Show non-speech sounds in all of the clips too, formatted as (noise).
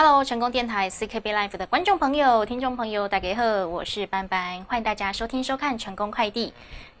Hello，成功电台 CKB Life 的观众朋友、听众朋友，大家好，我是班班，欢迎大家收听收看成功快递。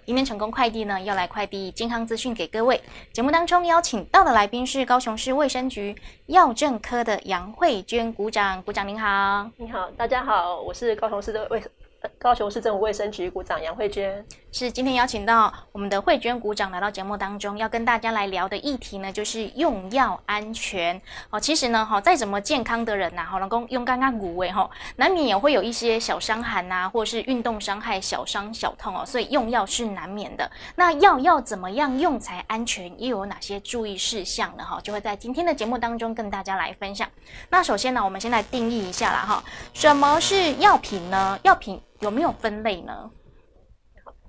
今天成功快递呢要来快递健康资讯给各位。节目当中邀请到的来宾是高雄市卫生局药政科的杨慧娟鼓掌，鼓掌您好。你好，大家好，我是高雄市的卫生高雄市政府卫生局股长杨慧娟。是今天邀请到我们的慧娟股长来到节目当中，要跟大家来聊的议题呢，就是用药安全哦。其实呢，哈，再怎么健康的人呐，哈，能够用刚刚骨味哈，难免也会有一些小伤寒呐，或是运动伤害、小伤小痛哦，所以用药是难免的。那药要怎么样用才安全？又有哪些注意事项呢？哈，就会在今天的节目当中跟大家来分享。那首先呢，我们先来定义一下啦，哈，什么是药品呢？药品有没有分类呢？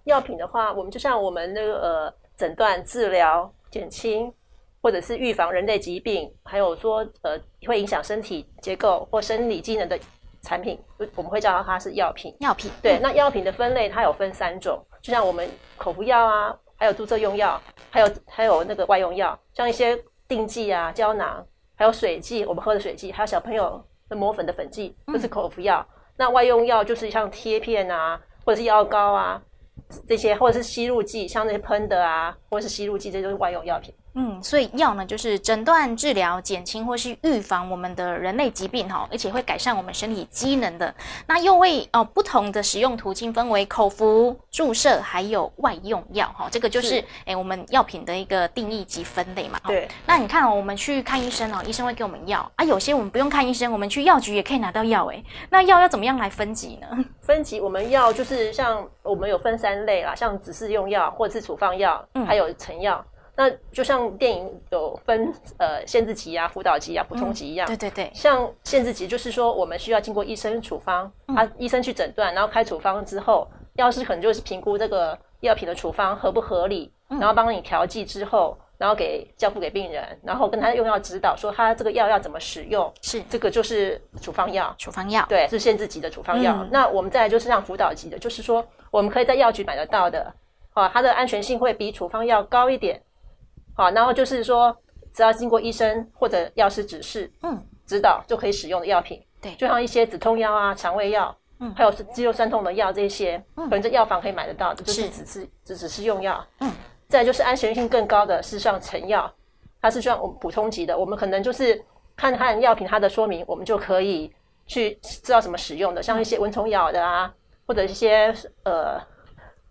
药品的话，我们就像我们那个呃诊断、治疗、减轻，或者是预防人类疾病，还有说呃会影响身体结构或生理机能的产品，我们会叫它是药品。药品对，那药品的分类它有分三种，就像我们口服药啊，还有注射用药，还有还有那个外用药，像一些定剂啊、胶囊，还有水剂，我们喝的水剂，还有小朋友的抹粉的粉剂，都是口服药。那外用药就是像贴片啊，或者是药膏啊。这些或者是吸入剂，像那些喷的啊，或者是吸入剂，这些都是外用药品。嗯，所以药呢，就是诊断、治疗、减轻或是预防我们的人类疾病哈，而且会改善我们身体机能的。那又为哦不同的使用途径分为口服、注射还有外用药哈，这个就是哎我们药品的一个定义及分类嘛。对。那你看哦，我们去看医生哦，医生会给我们药啊，有些我们不用看医生，我们去药局也可以拿到药哎。那药要怎么样来分级呢？(laughs) 分级我们药就是像我们有分三类啦，像指示用药或者是处方药，还有成药。那就像电影有分呃限制级啊、辅导级啊、普通级一样。对对对。像限制级就是说，我们需要经过医生处方，他医生去诊断，然后开处方之后，药师可能就是评估这个药品的处方合不合理，然后帮你调剂之后，然后给交付给病人，然后跟他用药指导，说他这个药要怎么使用。是。这个就是处方药。处方药。对，是限制级的处方药。那我们再来就是像辅导级的，就是说我们可以在药局买得到的，啊，它的安全性会比处方药高一点。好，然后就是说，只要经过医生或者药师指示，嗯，指导就可以使用的药品。对，就像一些止痛药啊、肠胃药，嗯，还有是肌肉酸痛的药这些，可能在药房可以买得到的，就是只是只只是用药。嗯，再就是安全性更高的是像成药，它是像我们普通级的，我们可能就是看看药品它的说明，我们就可以去知道怎么使用的，像一些蚊虫咬的啊，或者一些呃。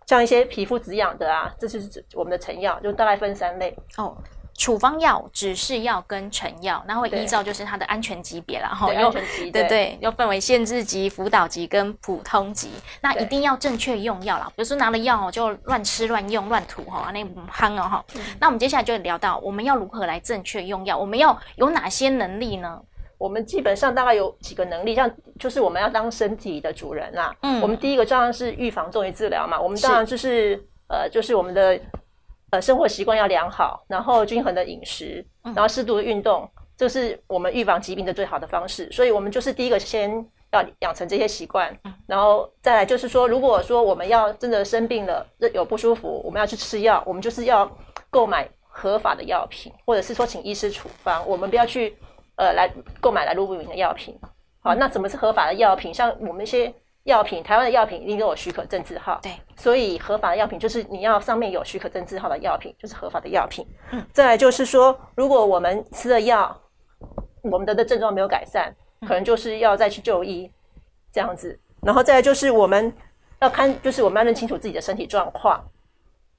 像一些皮肤止痒的啊，这是我们的成药，就大概分三类哦。处方药、指示药跟成药，那会依照就是它的安全级别啦，哈，安全级对对，又分为限制级、辅导级跟普通级。那一定要正确用药啦，比如说拿了药就乱吃乱用乱涂哈，那不夯哦哈。那我们接下来就聊到我们要如何来正确用药，我们要有哪些能力呢？我们基本上大概有几个能力，像就是我们要当身体的主人啦。嗯，我们第一个当然是预防重于治疗嘛。我们当然就是呃，就是我们的呃生活习惯要良好，然后均衡的饮食，然后适度的运动，这是我们预防疾病的最好的方式。所以，我们就是第一个先要养成这些习惯，然后再来就是说，如果说我们要真的生病了，有不舒服，我们要去吃药，我们就是要购买合法的药品，或者是说请医师处方，我们不要去。呃，来购买来路不明的药品，好，那什么是合法的药品？像我们一些药品，台湾的药品一定都有许可证字号，对，所以合法的药品就是你要上面有许可证字号的药品，就是合法的药品。嗯，再来就是说，如果我们吃了药，我们的的症状没有改善，可能就是要再去就医这样子。然后再来就是我们要看，就是我们要认清楚自己的身体状况。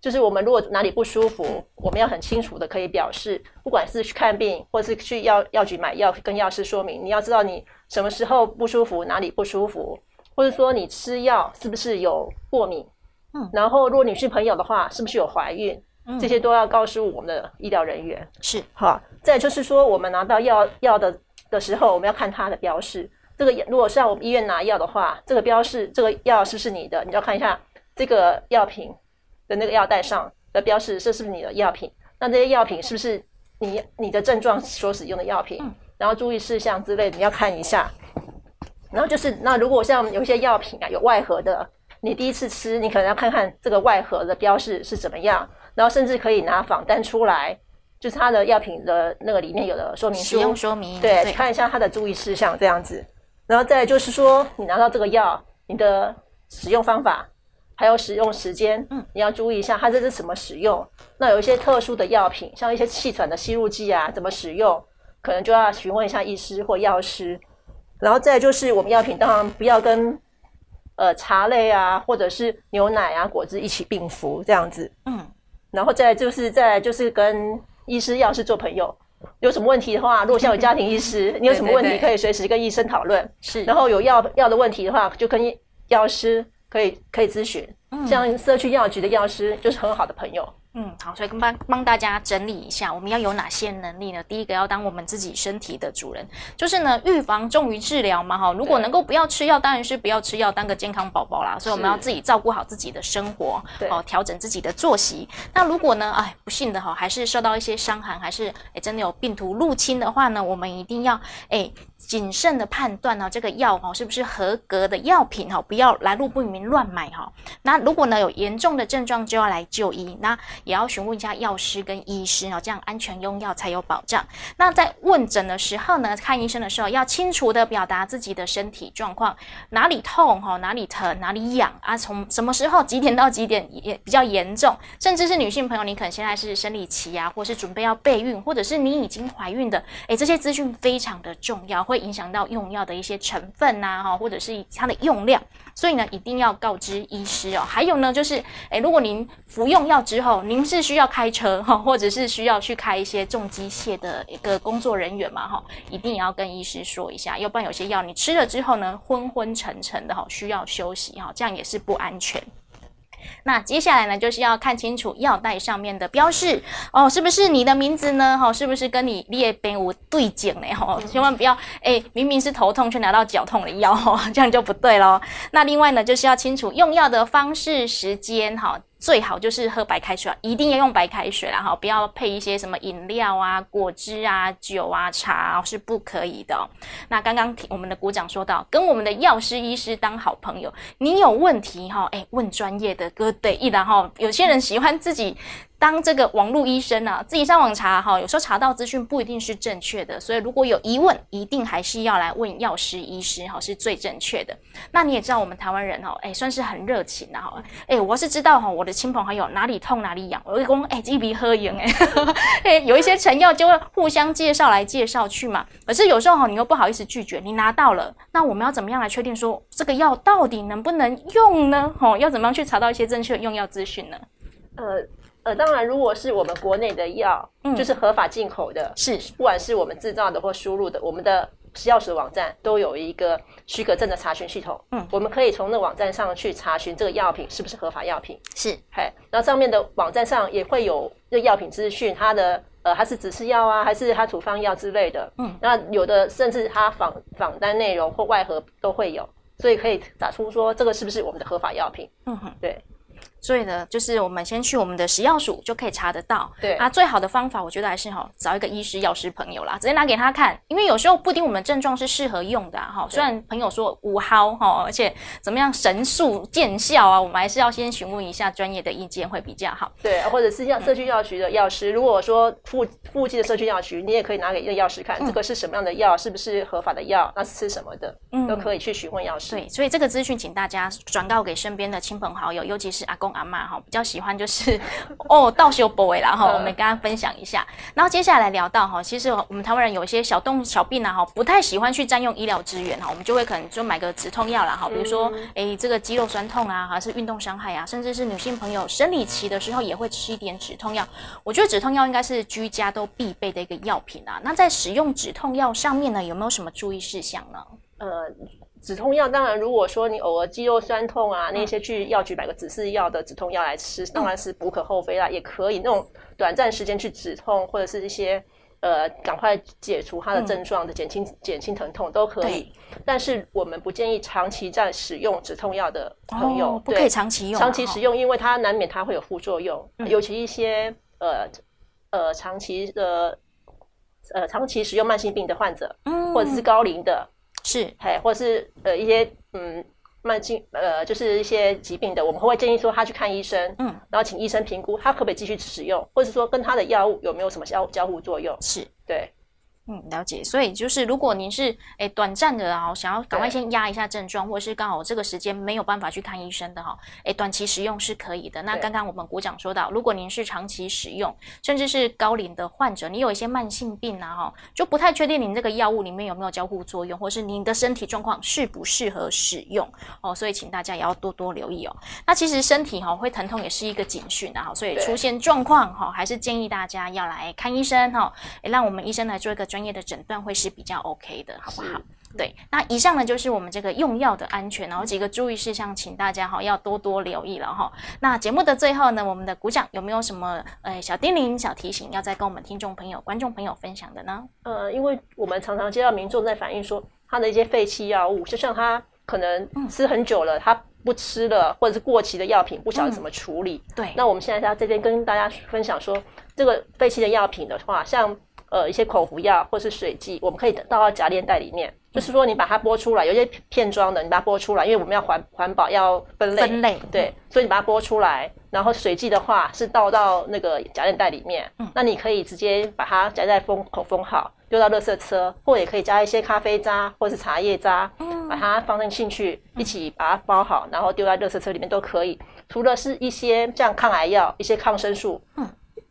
就是我们如果哪里不舒服，我们要很清楚的可以表示，不管是去看病，或是去药药局买药，跟药师说明，你要知道你什么时候不舒服，哪里不舒服，或者说你吃药是不是有过敏，嗯，然后如果你是朋友的话，是不是有怀孕，嗯这些都要告诉我们的医疗人员。是，好，再就是说，我们拿到药药的的时候，我们要看它的标示。这个如果是在我们医院拿药的话，这个标示，这个药是不是你的，你要看一下这个药品。的那个药袋上的标示，这是不是你的药品？那这些药品是不是你你的症状所使用的药品？然后注意事项之类，你要看一下。然后就是，那如果像有一些药品啊，有外盒的，你第一次吃，你可能要看看这个外盒的标示是怎么样。然后甚至可以拿仿单出来，就是它的药品的那个里面有的说明书，使用说明，对，看一下它的注意事项这样子。然后再就是说，你拿到这个药，你的使用方法还有使用时间，嗯，你要注意一下它这是怎么使用。那有一些特殊的药品，像一些气喘的吸入剂啊，怎么使用，可能就要询问一下医师或药师。然后再就是我们药品当然不要跟呃茶类啊，或者是牛奶啊、果汁一起并服这样子，嗯。然后再就是再就是跟医师、药师做朋友，有什么问题的话，如果像有家庭医师，(laughs) 你有什么问题可以随时跟医生讨论。是，然后有药药的问题的话，就跟药师可以可以咨询。像社区药局的药师就是很好的朋友。嗯，好，所以帮帮大家整理一下，我们要有哪些能力呢？第一个要当我们自己身体的主人，就是呢，预防重于治疗嘛，哈。如果能够不要吃药，当然是不要吃药，当个健康宝宝啦。所以我们要自己照顾好自己的生活，哦，调整自己的作息。那如果呢，哎，不幸的哈，还是受到一些伤寒，还是哎真的有病毒入侵的话呢，我们一定要哎谨慎的判断呢，这个药哈是不是合格的药品哈，不要来路不明乱买哈。那如果呢有严重的症状，就要来就医。那也要询问一下药师跟医师哦，这样安全用药才有保障。那在问诊的时候呢，看医生的时候要清楚的表达自己的身体状况，哪里痛哈，哪里疼，哪里痒啊，从什么时候几点到几点也比较严重，甚至是女性朋友，你可能现在是生理期啊，或是准备要备孕，或者是你已经怀孕的，诶，这些资讯非常的重要，会影响到用药的一些成分呐，哈，或者是它的用量，所以呢，一定要告知医师哦。还有呢，就是诶，如果您服用药之后，您是需要开车哈，或者是需要去开一些重机械的一个工作人员嘛哈，一定要跟医师说一下，要不然有些药你吃了之后呢，昏昏沉沉的哈，需要休息哈，这样也是不安全。那接下来呢，就是要看清楚药袋上面的标示哦，是不是你的名字呢？哈，是不是跟你列边无对景呢？哈，(laughs) 千万不要哎，明明是头痛却拿到脚痛的药，哦 (laughs) 这样就不对喽。那另外呢，就是要清楚用药的方式、时间，哈。最好就是喝白开水，一定要用白开水啦哈，不要配一些什么饮料啊、果汁啊、酒啊、茶是不可以的。那刚刚我们的鼓掌说到，跟我们的药师、医师当好朋友，你有问题哈，哎，问专业的哥对一然哈。有些人喜欢自己。当这个网络医生啊，自己上网查哈，有时候查到资讯不一定是正确的，所以如果有疑问，一定还是要来问药师、医师哈，是最正确的。那你也知道我们台湾人哈，哎，算是很热情的哈，哎，我是知道哈，我的亲朋好友哪里痛哪里痒，我会讲哎，这笔喝盐哎，(laughs) 哎，有一些成药就会互相介绍来介绍去嘛。可是有时候哈，你又不好意思拒绝，你拿到了，那我们要怎么样来确定说这个药到底能不能用呢？哈，要怎么样去查到一些正确的用药资讯呢？呃。呃，当然，如果是我们国内的药，就是合法进口的，是不管是我们制造的或输入的，我们的药师网站都有一个许可证的查询系统。嗯，我们可以从那网站上去查询这个药品是不是合法药品。是，嘿，然后上面的网站上也会有这药品资讯，它的呃，它是指示药啊，还是它处方药之类的。嗯，那有的甚至它访访单内容或外盒都会有，所以可以打出说这个是不是我们的合法药品。嗯哼，对。所以呢，就是我们先去我们的食药署就可以查得到。对啊，最好的方法我觉得还是哈找一个医师、药师朋友啦，直接拿给他看。因为有时候不一定我们症状是适合用的哈。虽然朋友说五毫哈，而且怎么样神速见效啊，我们还是要先询问一下专业的意见会比较好。对，或者是药社区药局的药师，如果说附附近的社区药局，你也可以拿给一个药师看，这个是什么样的药，是不是合法的药，那是吃什么的，都可以去询问药师。对，所以这个资讯请大家转告给身边的亲朋好友，尤其是阿公阿妈哈，比较。喜欢就是哦，倒修 boy 啦哈，我们跟大家分享一下。然后接下来聊到哈，其实我们台湾人有一些小动小病啊哈，不太喜欢去占用医疗资源哈，我们就会可能就买个止痛药啦哈，比如说哎这个肌肉酸痛啊，还是运动伤害啊，甚至是女性朋友生理期的时候也会吃一点止痛药。我觉得止痛药应该是居家都必备的一个药品啊。那在使用止痛药上面呢，有没有什么注意事项呢？呃。止痛药当然，如果说你偶尔肌肉酸痛啊，那些去药局买个止泻药的止痛药来吃，当然是无可厚非啦，也可以那种短暂时间去止痛，或者是一些呃赶快解除它的症状的减轻减轻疼痛都可以。但是我们不建议长期在使用止痛药的朋友，不可以长期用。长期使用，因为它难免它会有副作用，尤其一些呃呃长期的呃长期使用慢性病的患者，或者是高龄的。是，嘿，或者是呃一些嗯慢性呃，就是一些疾病的，我们会建议说他去看医生，嗯，然后请医生评估他可不可以继续使用，或者说跟他的药物有没有什么交交互作用，是对。嗯，了解。所以就是，如果您是诶短暂的啊，想要赶快先压一下症状，或者是刚好这个时间没有办法去看医生的哈，诶，短期使用是可以的。那刚刚我们鼓掌说到，如果您是长期使用，甚至是高龄的患者，你有一些慢性病啊哈，就不太确定您这个药物里面有没有交互作用，或是您的身体状况适不适合使用哦。所以请大家也要多多留意哦。那其实身体哈会疼痛也是一个警讯啊，所以出现状况哈，还是建议大家要来看医生哈，诶，让我们医生来做一个专业的诊断会。是比较 OK 的，好不好？对，那以上呢就是我们这个用药的安全，然后几个注意事项，请大家哈要多多留意了哈。那节目的最后呢，我们的鼓掌有没有什么呃小叮咛、小提醒，要再跟我们听众朋友、观众朋友分享的呢？呃，因为我们常常接到民众在反映说，他的一些废弃药物，就像他可能吃很久了，他不吃了，或者是过期的药品，不晓得怎么处理。对，那我们现在在这边跟大家分享说，这个废弃的药品的话，像。呃，一些口服药或是水剂，我们可以倒到夹链袋里面。就是说，你把它剥出来，有些片装的，你把它剥出来，因为我们要环环保，要分类。分类对，所以你把它剥出来，然后水剂的话是倒到那个夹链袋里面。嗯，那你可以直接把它夹在封口封好，丢到垃圾车，或也可以加一些咖啡渣或是茶叶渣，嗯，把它放进去，一起把它包好，然后丢在垃圾车里面都可以。除了是一些像抗癌药、一些抗生素，嗯。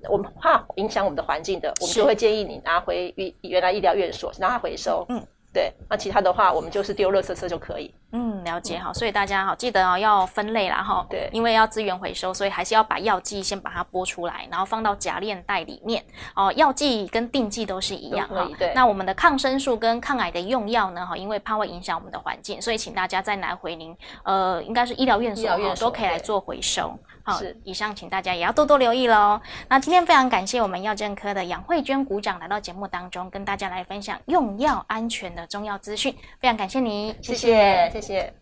我们怕影响我们的环境的，我们就会建议你拿回原原来医疗院所，拿它回收。嗯，对。那其他的话，我们就是丢垃圾车就可以。嗯，了解哈。所以大家好，记得哦，要分类啦哈。对，因为要资源回收，所以还是要把药剂先把它拨出来，然后放到夹链袋里面。哦，药剂跟定剂都是一样哈。对。那我们的抗生素跟抗癌的用药呢？哈，因为怕会影响我们的环境，所以请大家再拿回您呃，应该是医疗院所都可以来做回收。是，以上请大家也要多多留意喽。那今天非常感谢我们药政科的杨慧娟股长来到节目当中，跟大家来分享用药安全的重要资讯。非常感谢你，谢谢，谢谢。